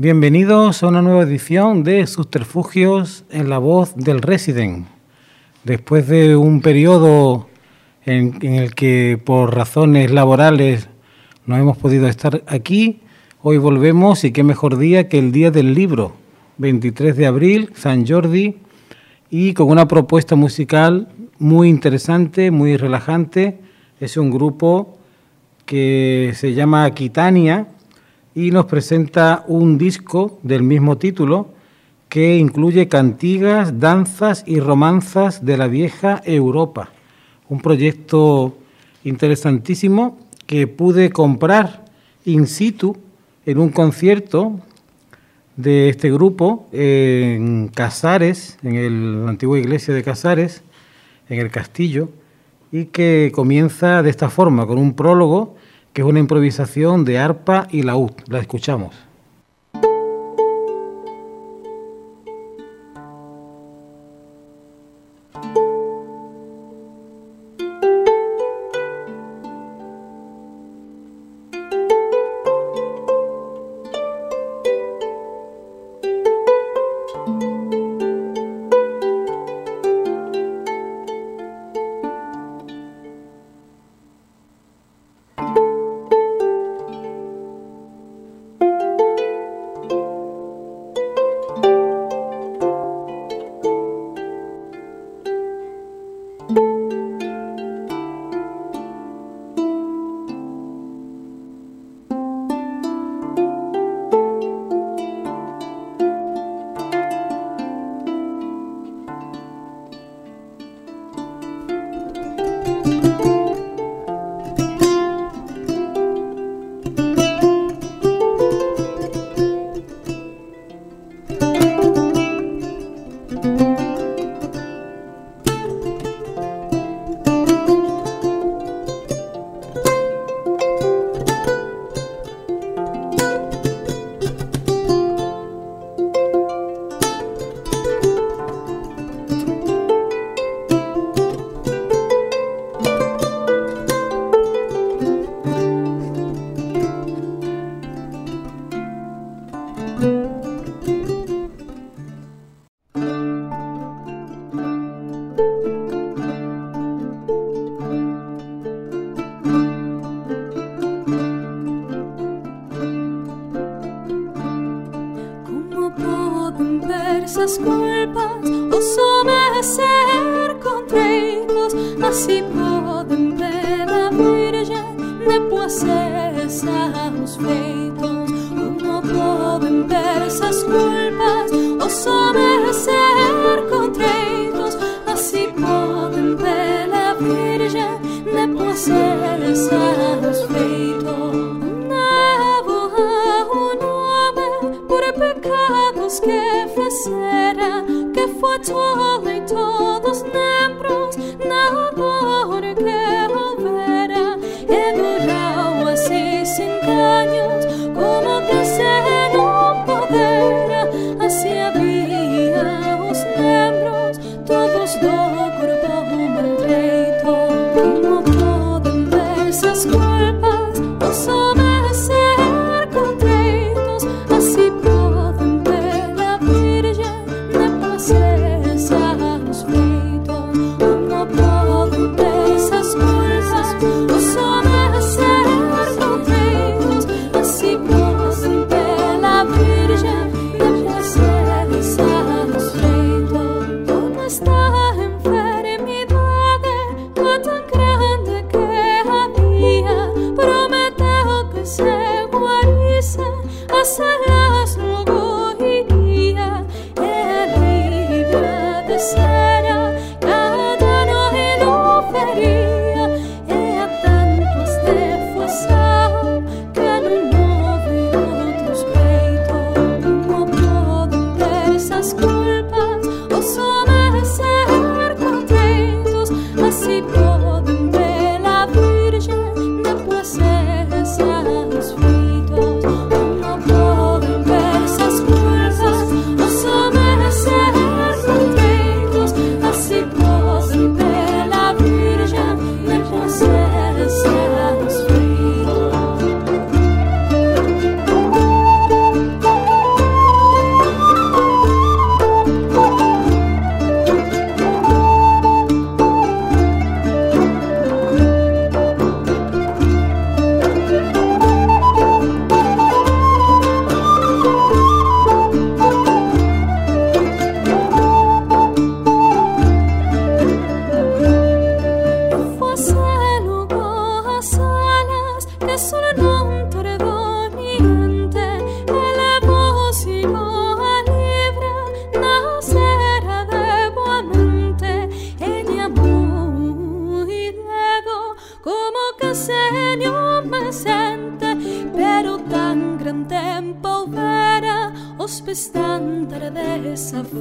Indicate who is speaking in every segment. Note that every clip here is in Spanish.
Speaker 1: Bienvenidos a una nueva edición de Subterfugios en la voz del Resident. Después de un periodo en, el que por razones laborales no hemos podido estar aquí, hoy volvemos y qué mejor día que el día del libro, 23 de abril, San Jordi, y con una propuesta musical muy interesante, muy relajante. Es un grupo que se llama Aquitania y nos presenta un disco del mismo título que incluye cantigas, danzas y romanzas de la vieja Europa. Un proyecto interesantísimo que pude comprar in situ en un concierto de este grupo en Casares, en la antigua iglesia de Casares, en el castillo, y que comienza de esta forma, con un prólogo que es una improvisación de arpa y laúd. La escuchamos.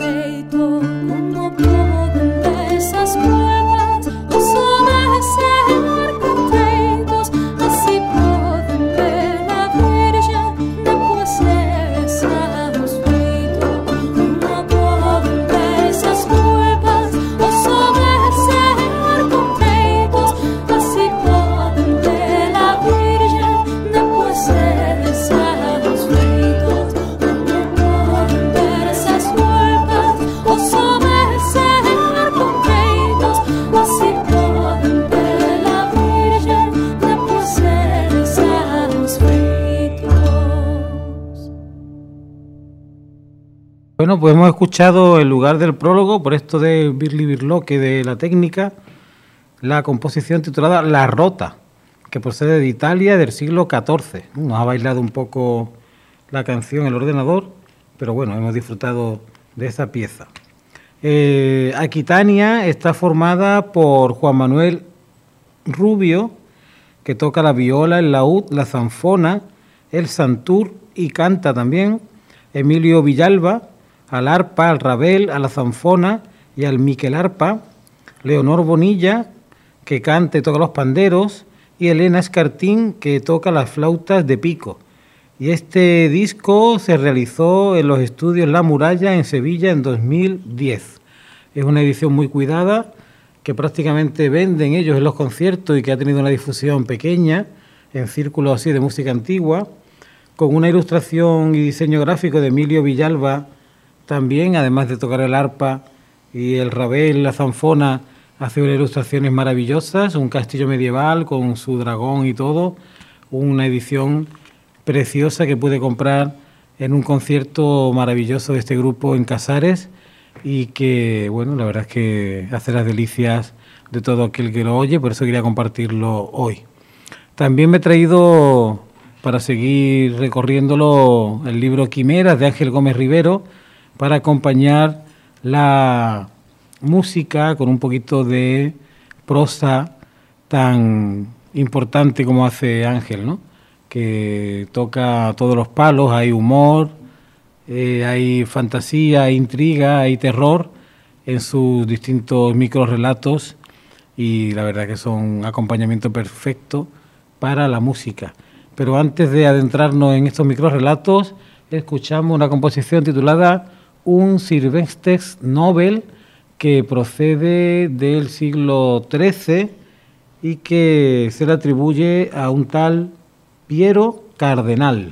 Speaker 2: feito uno por esas pruebas.
Speaker 3: Bueno, pues hemos escuchado el lugar del prólogo, por esto de Birli Birloque de la técnica, la composición titulada La Rota, que procede de Italia del siglo XIV. Nos ha bailado un poco la canción el ordenador, pero bueno, hemos disfrutado de esa pieza. Eh, Aquitania está formada por Juan Manuel Rubio, que toca la viola, el laúd, la zanfona, el santur y canta también. Emilio Villalba, al arpa, al rabel, a la zanfona y al miquel arpa, Leonor Bonilla, que cante, toca los panderos, y Elena Escartín, que toca las flautas de pico. Y este disco se realizó en los estudios La Muralla en Sevilla en 2010. Es una edición muy cuidada que prácticamente venden ellos en los conciertos y que ha tenido una difusión pequeña en círculos así de música antigua, con una ilustración y diseño gráfico de Emilio Villalba también, además de tocar el arpa y el rabel, la zanfona, hace unas ilustraciones maravillosas, un castillo medieval con su dragón y todo, una edición preciosa que puede comprar en un concierto maravilloso de este grupo en Casares y que, bueno, la verdad es que hace las delicias de todo aquel que lo oye, por eso quería compartirlo hoy. También me he traído, para seguir recorriéndolo, el libro Quimeras de Ángel Gómez Rivero, para acompañar la música con un poquito de prosa tan importante como hace Ángel, ¿no? que toca todos los palos, hay humor, eh, hay fantasía, hay intriga, hay terror en sus distintos microrelatos y la verdad que son un acompañamiento perfecto para la música. Pero antes de adentrarnos en estos microrelatos, escuchamos una composición titulada un Sylvester Nobel que procede del siglo XIII y que se le atribuye a un tal Piero Cardenal.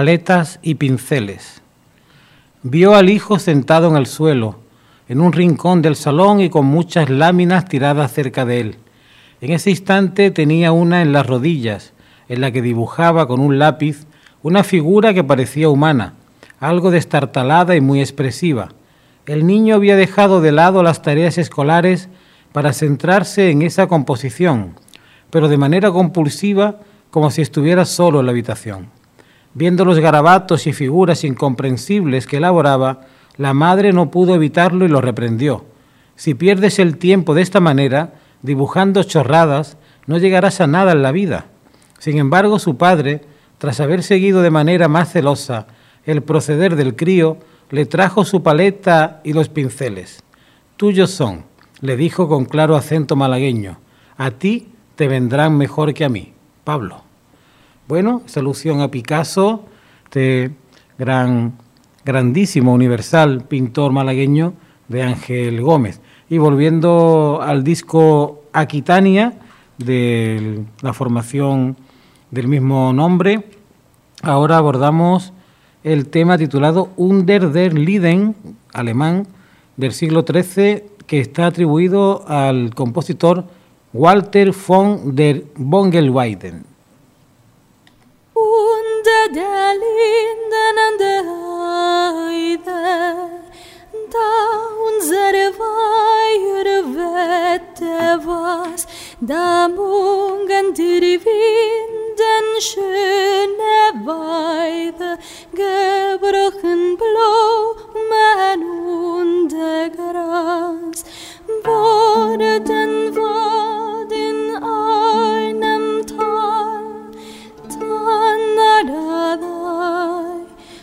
Speaker 3: Paletas y pinceles. Vio al hijo sentado en el suelo, en un rincón del salón y con muchas láminas tiradas cerca de él. En ese instante tenía una en las rodillas, en la que dibujaba con un lápiz una figura que parecía humana, algo destartalada y muy expresiva. El niño había dejado de lado las tareas escolares para centrarse en esa composición, pero de manera compulsiva como si estuviera solo en la habitación. Viendo los garabatos y figuras incomprensibles que elaboraba, la madre no pudo evitarlo y lo reprendió. Si pierdes el tiempo de esta manera, dibujando chorradas, no llegarás a nada en la vida. Sin embargo, su padre, tras haber seguido de manera más celosa el proceder del crío, le trajo su paleta y los pinceles. Tuyos son, le dijo con claro acento malagueño, a ti te vendrán mejor que a mí. Pablo. Bueno, esa alusión a Picasso, este gran, grandísimo, universal pintor malagueño de Ángel Gómez. Y volviendo al disco Aquitania, de la formación del mismo nombre, ahora abordamos el tema titulado Under der Lieden, alemán, del siglo XIII, que está atribuido al compositor Walter von der Bongelweiden.
Speaker 1: Der Linden an der Heide, da unsere Weihre wette was, da mungen die Winden schöne Weide, gebrochen Blumen und Gras, wurden Wad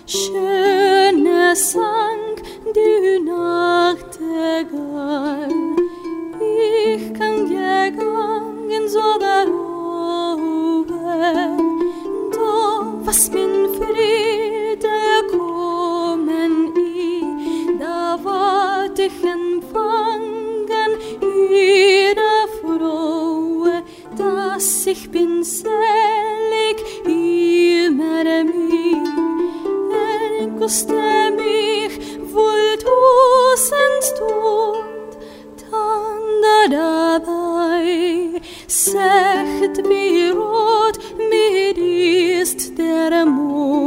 Speaker 1: schöne sang die Nachtigall. Ich kann gegangen so darüber, doch was min Friede kommen i, da ward ich empfangen ihre Frohe, dass ich bin selig immer mir. Enkoste mich wohl tausend Stund, dann da dabei, sagt wie rot mir ist der Mond.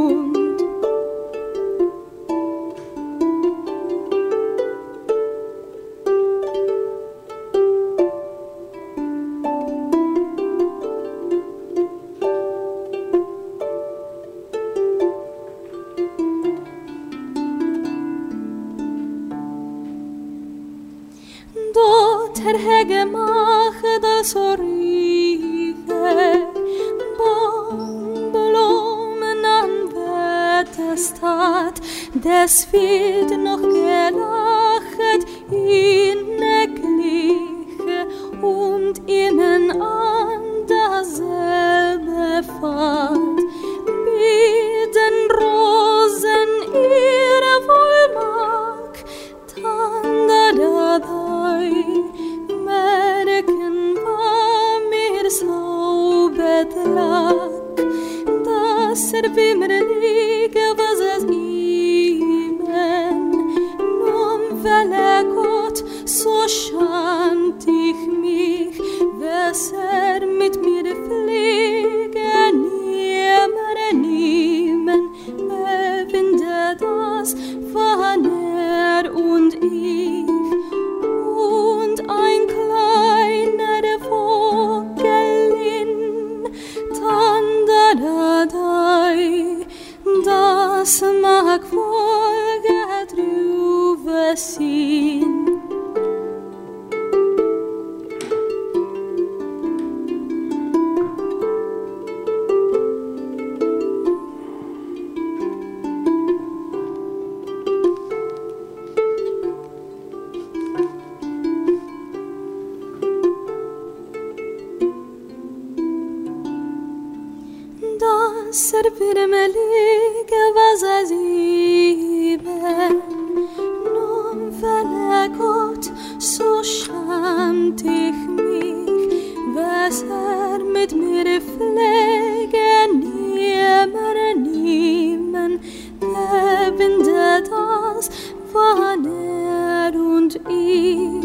Speaker 1: Even non vele Gott so schämt ich mich. Was er mit mir pflegen nimmer niemen. Lebende das wann er und ich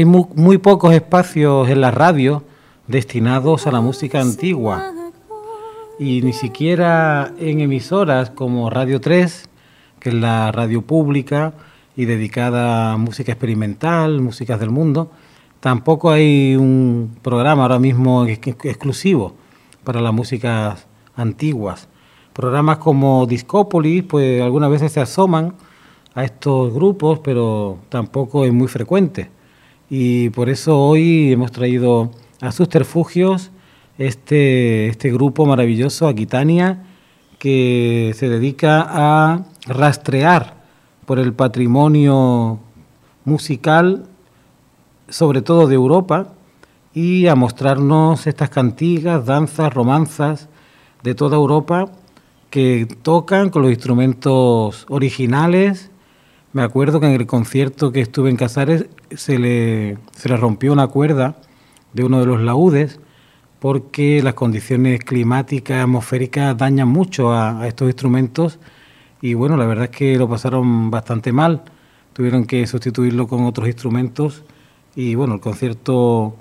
Speaker 3: Hay muy, pocos espacios en la radio destinados a la música antigua y ni siquiera en emisoras como Radio 3, que es la radio pública y dedicada a música experimental, músicas del mundo, tampoco hay un programa ahora mismo exclusivo para las músicas antiguas. Programas como Discópolis, pues algunas veces se asoman a estos grupos, pero tampoco es muy frecuente. Y por eso hoy hemos traído a Susterfugios este, este grupo maravilloso, Aquitania, que se dedica a rastrear por el patrimonio musical, sobre todo de Europa, y a mostrarnos estas cantigas, danzas, romanzas de toda Europa que tocan con los instrumentos originales. Me acuerdo que en el concierto que estuve en Casares se le, se rompió una cuerda de uno de los laúdes porque las condiciones climáticas, atmosféricas dañan mucho a, estos instrumentos y bueno, la verdad es que lo pasaron bastante mal, tuvieron que sustituirlo con otros instrumentos y bueno, el concierto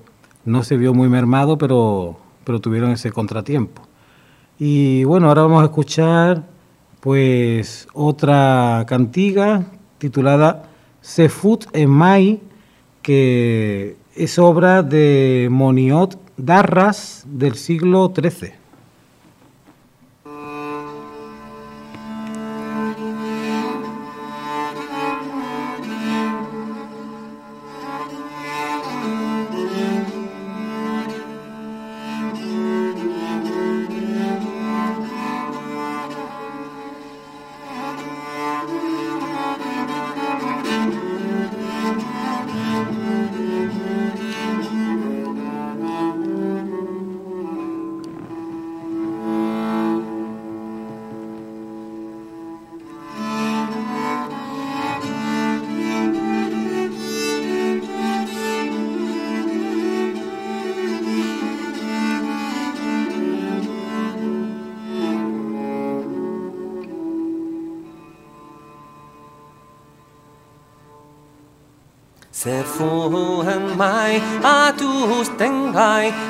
Speaker 3: no se vio muy mermado, pero, pero tuvieron ese contratiempo. Y bueno, ahora vamos a escuchar pues otra cantiga titulada Sefut en Mai, que es obra de Moniot Darras del siglo XIII.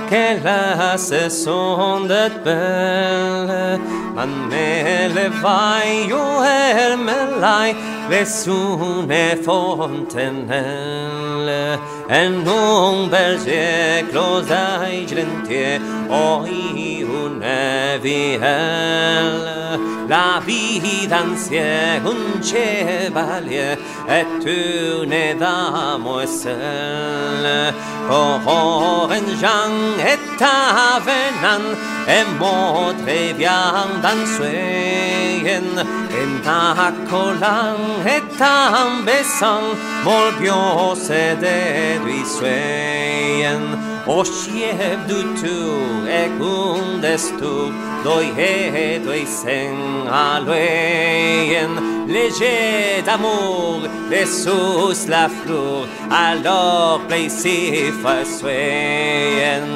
Speaker 4: Che la se son det belle man me le vai io er me lai le sune fontenelle. En un bel siècle dai gentie une vielle la vida ansie un une dame seule Coren Jean Horroren jan eta avenan Emotre venir en moi très bien danser, quand t'ai collé à mes sang, mon Doi edo izen lui? Léger d'amour les sous la fleur alors plaisir soyen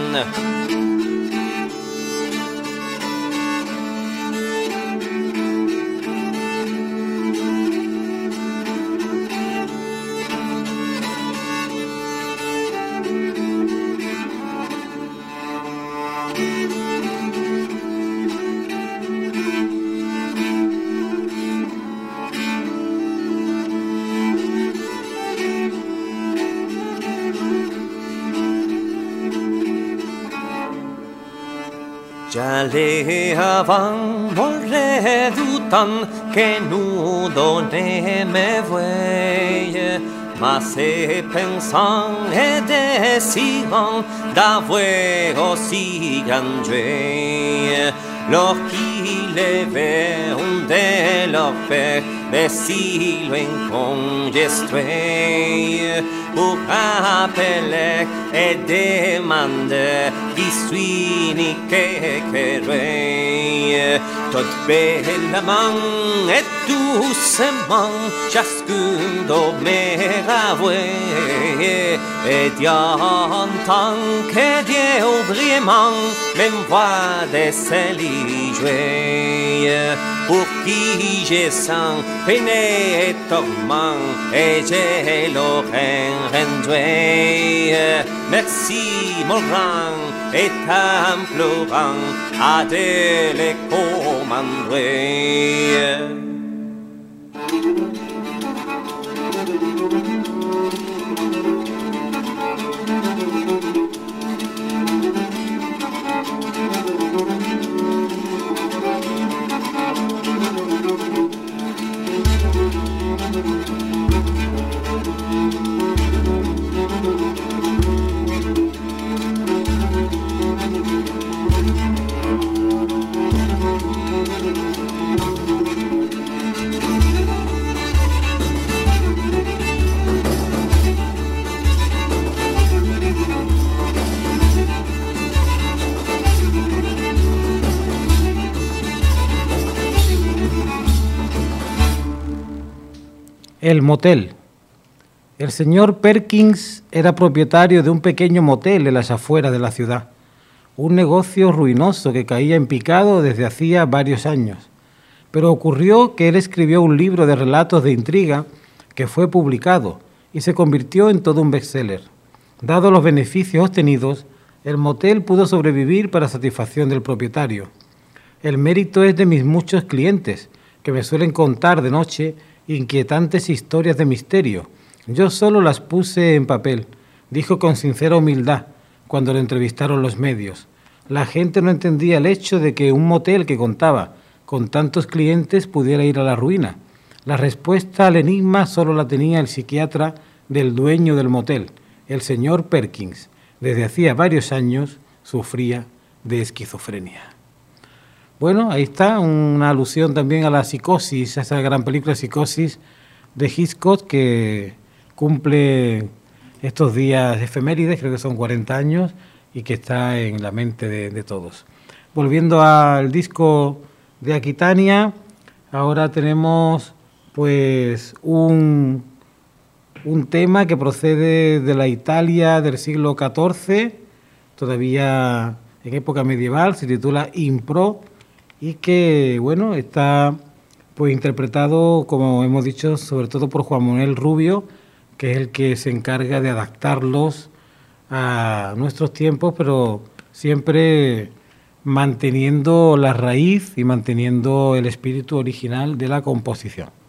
Speaker 4: allez avant, volez du temps que nous donnez mes veilles. Mais c'est pensant et désirant d'avoir aussi grand Dieu. Lorsqu'il avait un de leurs pères, mais si enregistré pour appeler et demander disuini che che re tot be la man e tu se man ciascun do me ravue e dian tan che die obrieman men pour qui je sens Pene et ur man e jelo ren ren dwe Merci mon rang et am plorang a de le komandwe Thank you.
Speaker 3: El motel. El señor Perkins era propietario de un pequeño motel en las afueras de la ciudad, un negocio ruinoso que caía en picado desde hacía varios años. Pero ocurrió que él escribió un libro de relatos de intriga que fue publicado y se convirtió en todo un bestseller. Dado los beneficios obtenidos, el motel pudo sobrevivir para satisfacción del propietario. El mérito es de mis muchos clientes, que me suelen contar de noche inquietantes historias de misterio. Yo solo las puse en papel, dijo con sincera humildad cuando lo entrevistaron los medios. La gente no entendía el hecho de que un motel que contaba con tantos clientes pudiera ir a la ruina. La respuesta al enigma solo la tenía el psiquiatra del dueño del motel, el señor Perkins. Desde hacía varios años sufría de esquizofrenia. Bueno, ahí está una alusión también a la psicosis, a esa gran película Psicosis de Hitchcock que cumple estos días efemérides, creo que son 40 años, y que está en la mente de, todos. Volviendo al disco de Aquitania, ahora tenemos pues un, un tema que procede de la Italia del siglo XIV, todavía en época medieval, se titula Impro y que bueno está pues interpretado como hemos dicho sobre todo por Juan Manuel Rubio que es el que se encarga de adaptarlos a nuestros tiempos pero siempre manteniendo la raíz y manteniendo el espíritu original de la composición.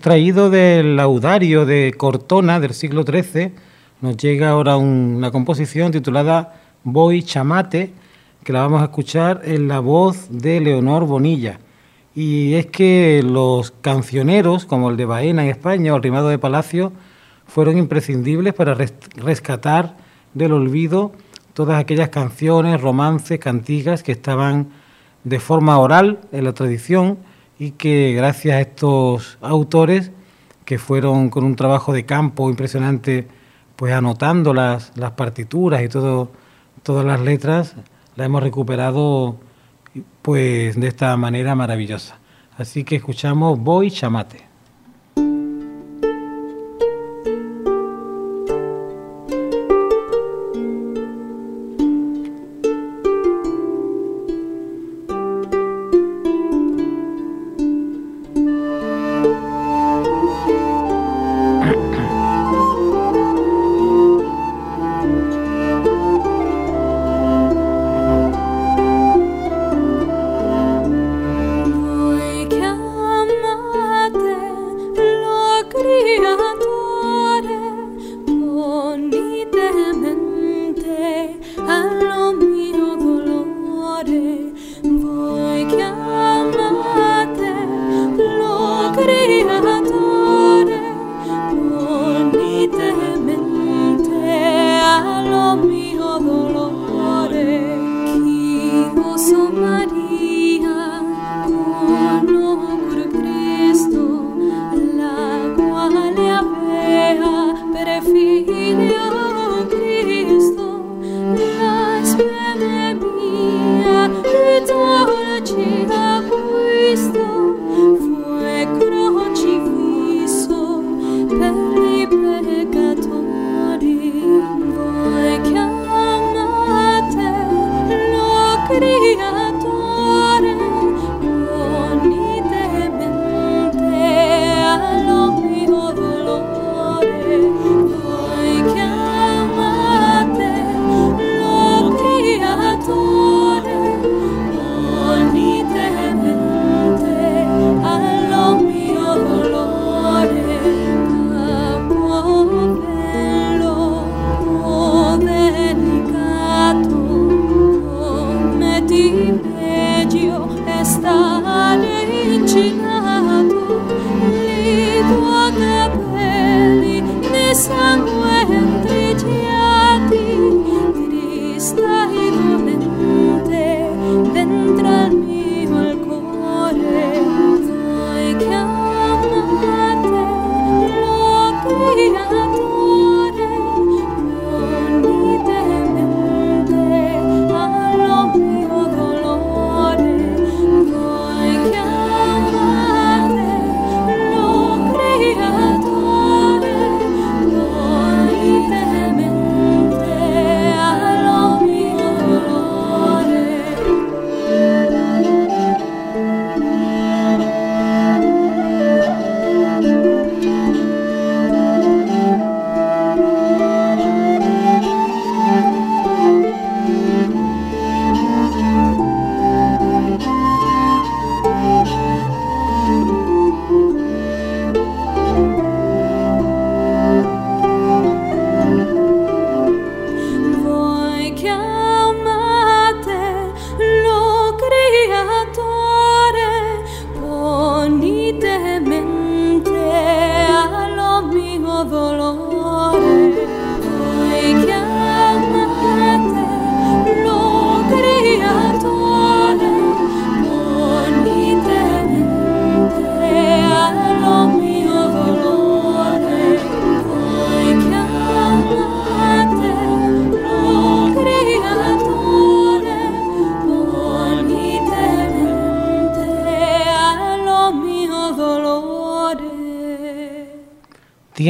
Speaker 1: Extraído del laudario de Cortona del siglo XIII, nos llega ahora una composición titulada Voy Chamate, que la vamos a escuchar en la voz de Leonor Bonilla. Y es que los cancioneros, como el de Baena en España o el rimado de Palacio, fueron imprescindibles para rescatar del olvido todas aquellas canciones, romances, cantigas que estaban de forma oral en la tradición y que gracias a estos autores que fueron con un trabajo de campo impresionante, pues anotando las, las partituras y todo, todas las letras, las hemos recuperado pues de esta manera maravillosa. Así que escuchamos Voy Chamate.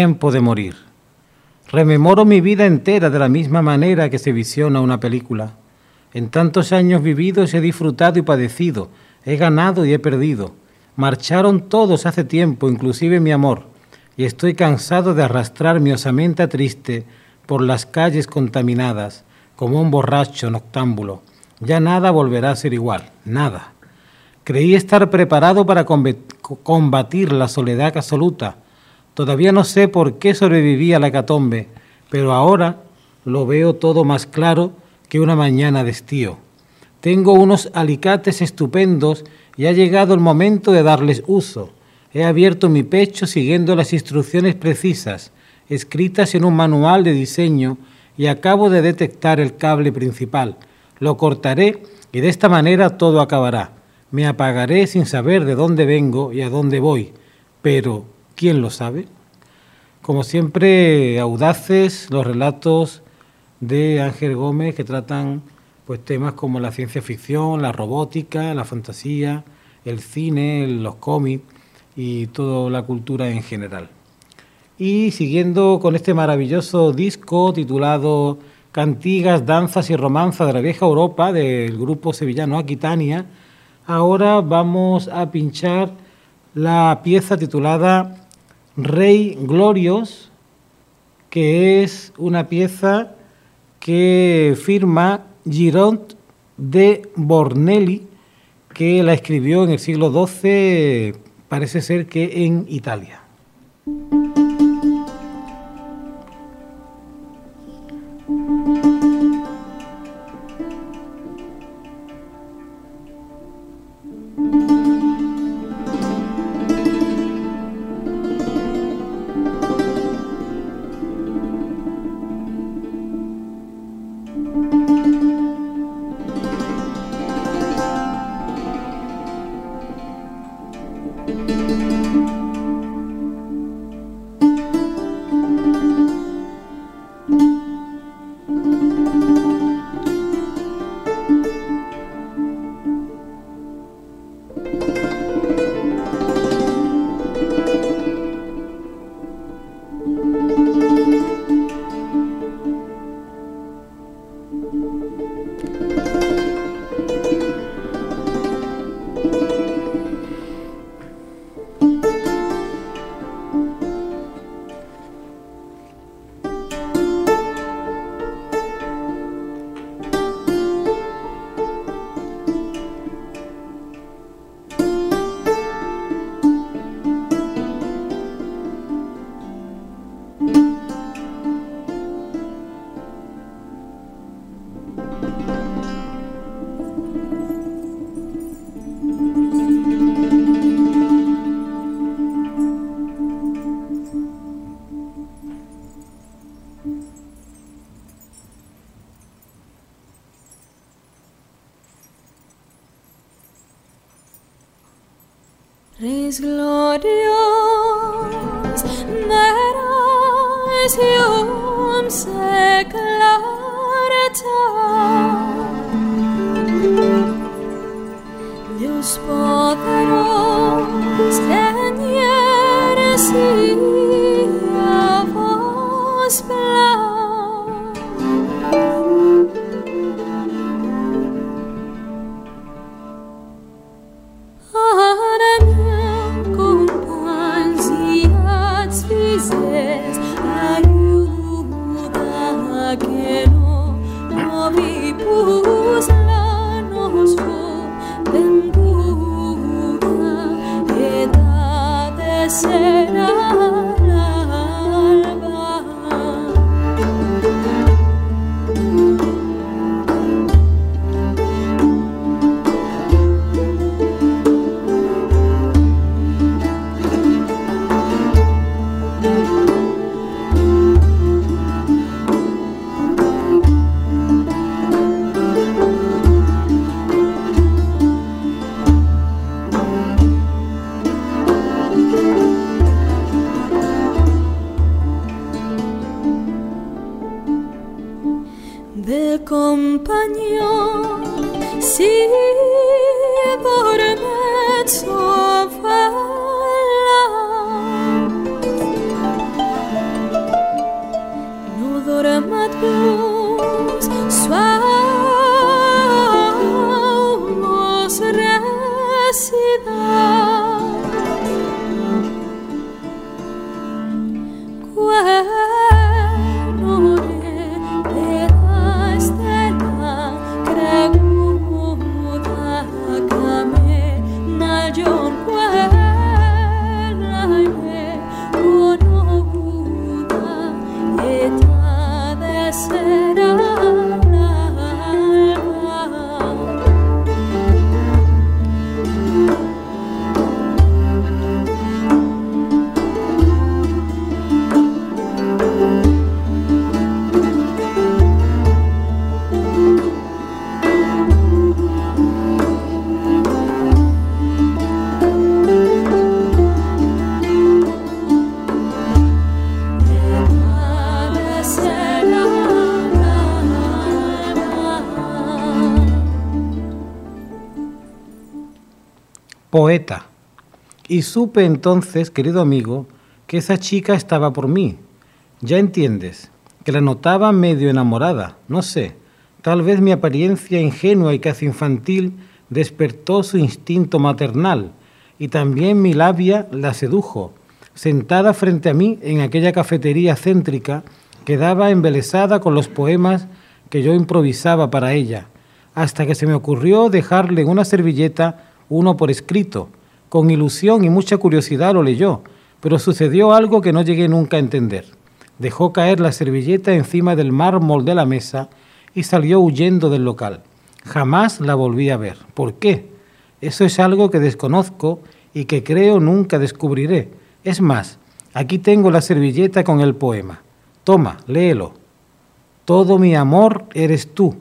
Speaker 1: Tiempo de morir. Rememoro mi vida entera de la misma manera que se visiona una película. En tantos años vividos he disfrutado y padecido, he ganado y he perdido. Marcharon todos hace tiempo, inclusive mi amor, y estoy cansado de arrastrar mi osamenta triste por las calles contaminadas, como un borracho noctámbulo. Ya nada volverá a ser igual, nada.
Speaker 3: Creí estar preparado para combatir la soledad absoluta. Todavía no sé por qué sobreviví a la hecatombe, pero ahora lo veo todo más claro que una mañana de estío. Tengo unos alicates estupendos y ha llegado el momento de darles uso. He abierto mi pecho siguiendo las instrucciones precisas, escritas en un manual de diseño, y acabo de detectar el cable principal. Lo cortaré y de esta manera todo acabará. Me apagaré sin saber de dónde vengo y a dónde voy. Pero, ¿quién lo sabe? Como siempre, audaces los relatos de Ángel Gómez que tratan pues temas como la ciencia ficción, la robótica, la fantasía, el cine, los cómics y toda la cultura en general. Y siguiendo con este maravilloso disco titulado Cantigas, Danzas y Romanza de la Vieja Europa del grupo sevillano Aquitania, ahora vamos a pinchar la pieza titulada Rey Glorios, que es una pieza que firma Giront de Bornelli, que la escribió en el siglo XII, parece ser que en Italia. compagnon si Y supe entonces, querido amigo, que esa chica estaba por mí. Ya entiendes, que la notaba medio enamorada, no sé, tal vez mi apariencia ingenua y casi infantil despertó su instinto maternal, y también mi labia la sedujo, sentada frente a mí en aquella cafetería céntrica, quedaba embelesada con los poemas que yo improvisaba para ella, hasta que se me ocurrió dejarle en una servilleta uno por escrito. Con ilusión y mucha curiosidad lo leyó, pero sucedió algo que no llegué nunca a entender. Dejó caer la servilleta encima del mármol de la mesa y salió huyendo del local. Jamás la volví a ver. ¿Por qué? Eso es algo que desconozco y que creo nunca descubriré. Es más, aquí tengo la servilleta con el poema. Toma, léelo. Todo mi amor eres tú,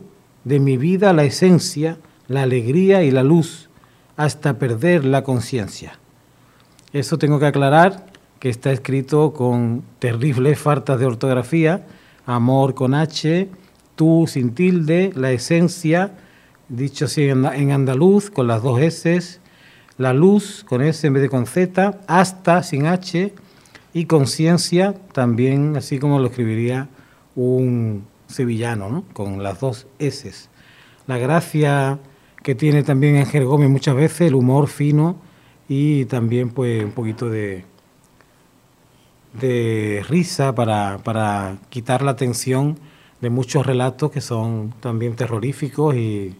Speaker 3: de mi vida la esencia, la alegría y la luz, hasta perder la conciencia. Eso tengo que aclarar que está escrito con terribles faltas de ortografía, amor con H, tú sin tilde, la esencia, dicho así en andaluz, con las dos S, la luz con S en vez de con Z, hasta sin H, y conciencia también, así como lo escribiría un sevillano, ¿no? con las dos S. La gracia que tiene también Ángel Gómez muchas veces, el humor fino y también pues un poquito de, de risa para, para quitar la tensión de muchos relatos que son también terroríficos y,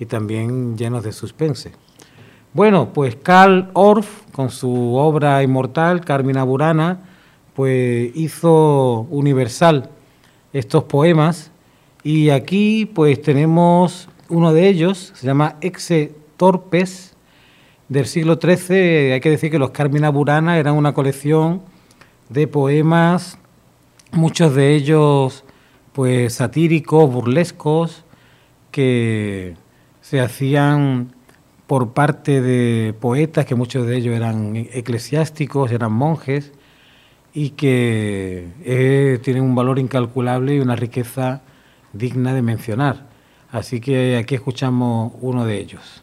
Speaker 3: y también llenos de suspense. Bueno, pues Karl Orff, con su obra inmortal, Carmina Burana, pues hizo universal estos poemas y aquí pues tenemos uno de ellos, se llama Exe Torpes, del siglo XIII. Hay que decir que los Carmina Burana eran una colección de poemas, muchos de ellos pues satíricos, burlescos, que se hacían por parte de poetas, que muchos de ellos eran eclesiásticos, eran monjes, y que eh, tienen un valor incalculable y una riqueza digna de mencionar. Así que aquí escuchamos uno de ellos.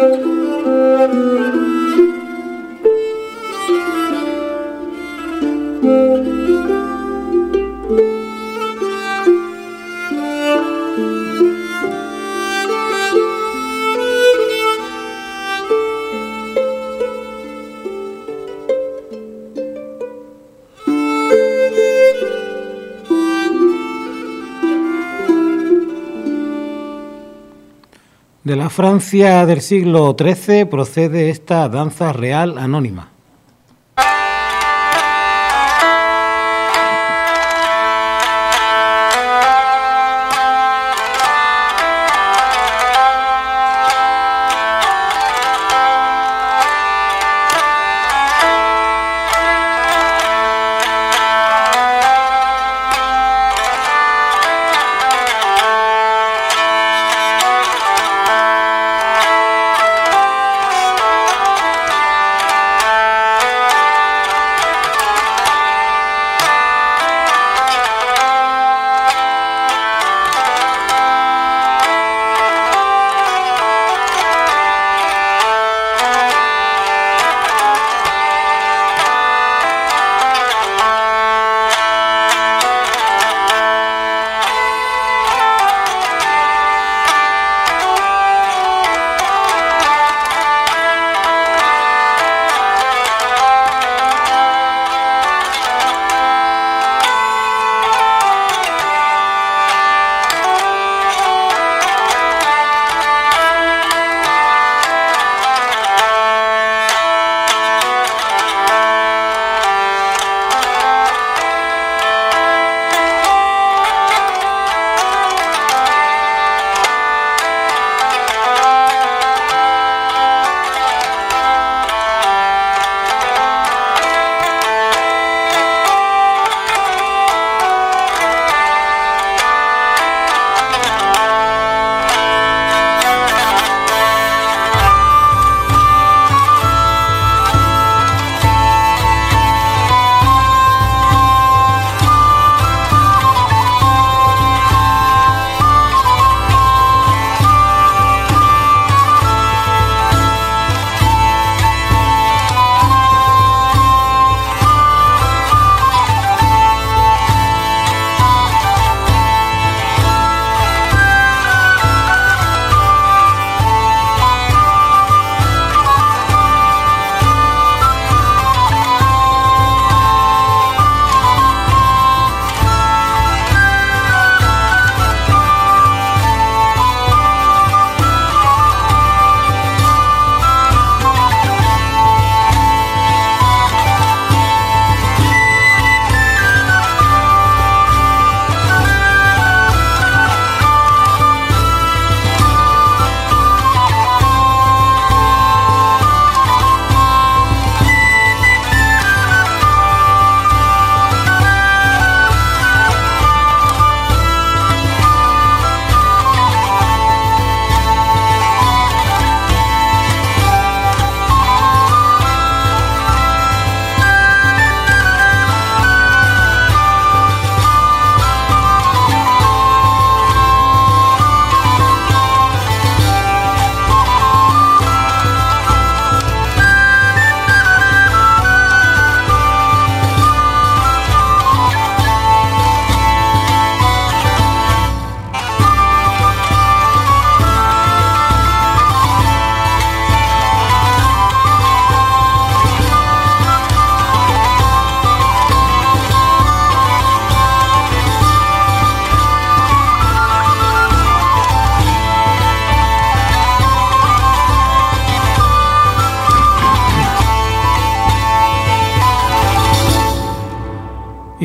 Speaker 3: De la Francia del siglo XIII procede esta danza real anónima.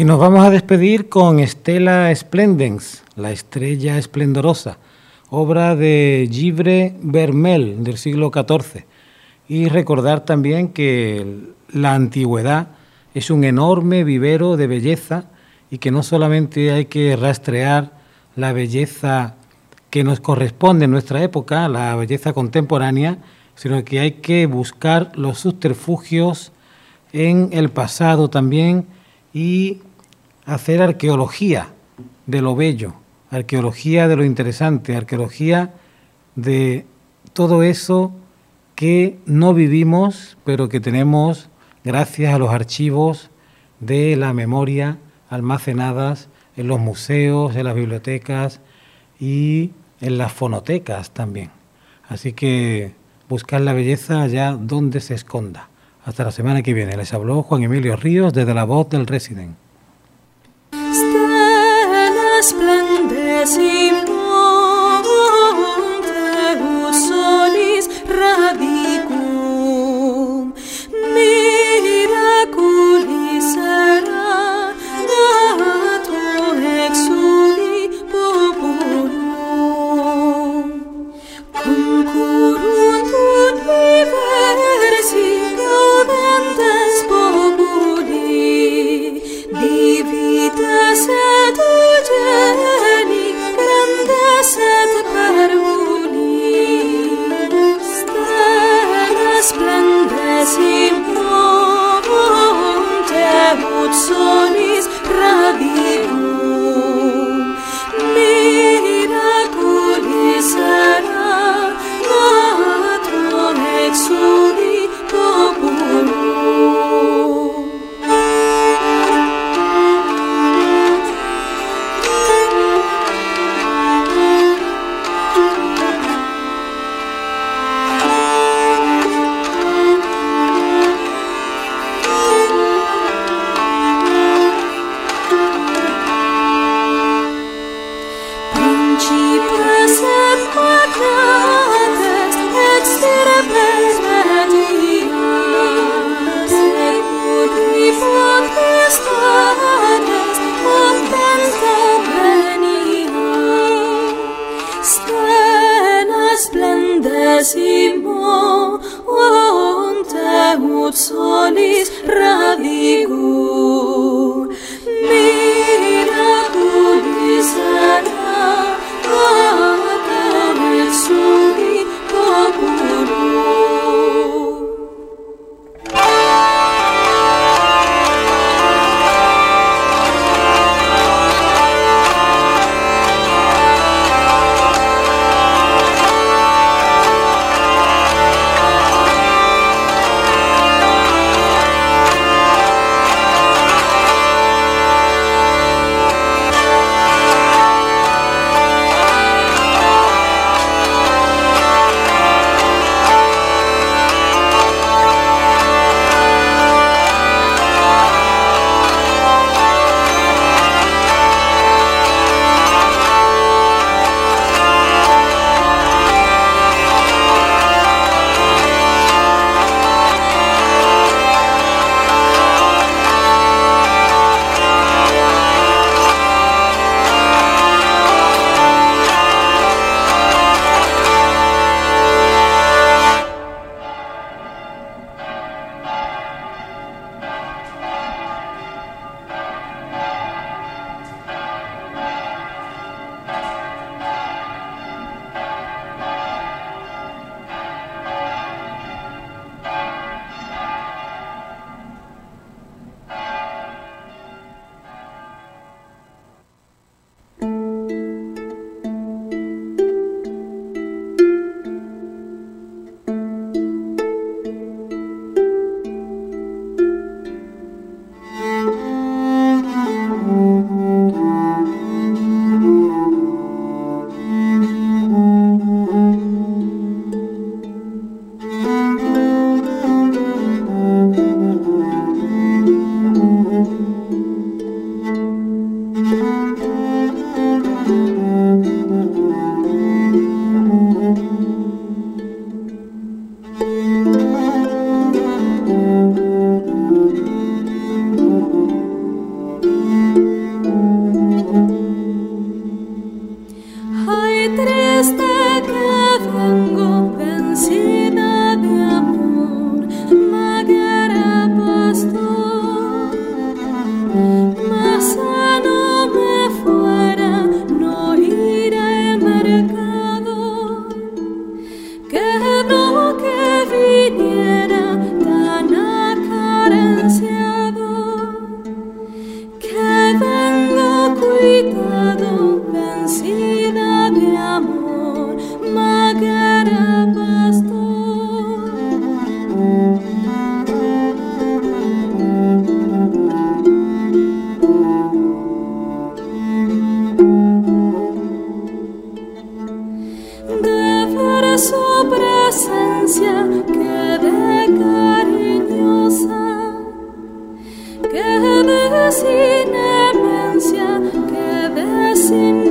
Speaker 3: Nos vamos a despedir con Stella Splendens, La estrella esplendorosa, obra de Givre Vermel del siglo XIV,
Speaker 1: y recordar también que la antigüedad es un enorme vivero de belleza y que no solamente hay que rastrear la belleza que nos corresponde en nuestra época, la belleza contemporánea, sino que hay que buscar los subterfugios en el pasado también y hacer arqueología de lo bello, arqueología de lo interesante, arqueología de todo eso que no vivimos, pero que tenemos gracias a los archivos de la memoria almacenadas en los museos, en las bibliotecas y en las fonotecas también. Así que buscar la belleza allá donde se esconda. Hasta la semana que viene. Les habló Juan Emilio Ríos desde la voz del Resident. see. su presencia quede cariñosa, quede sin emencia, quede sin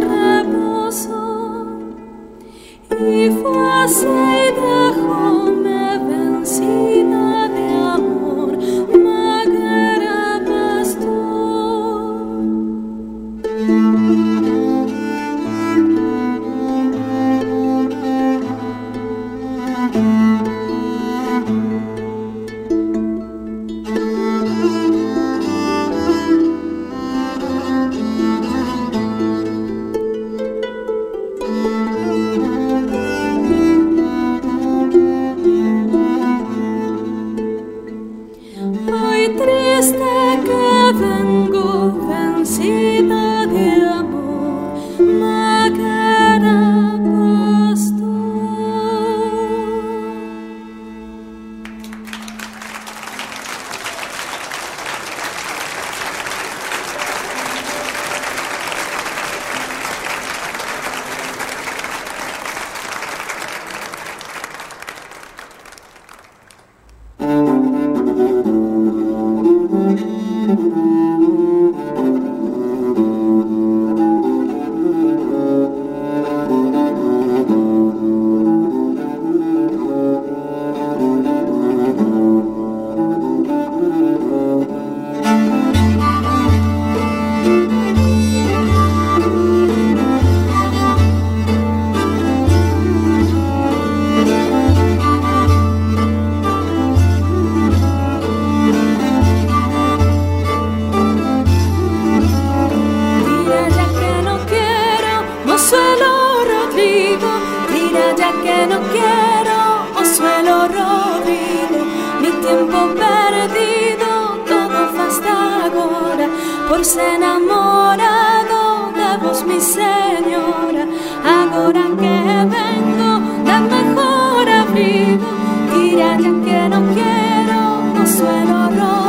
Speaker 1: quiero Osuelo Rodrigo, mi tiempo perdido, todo fasta agora, por ser
Speaker 4: enamorado de vos, mi señora, ahora que vengo da mejor abrigo, dirá que no quiero Osuelo Rodrigo.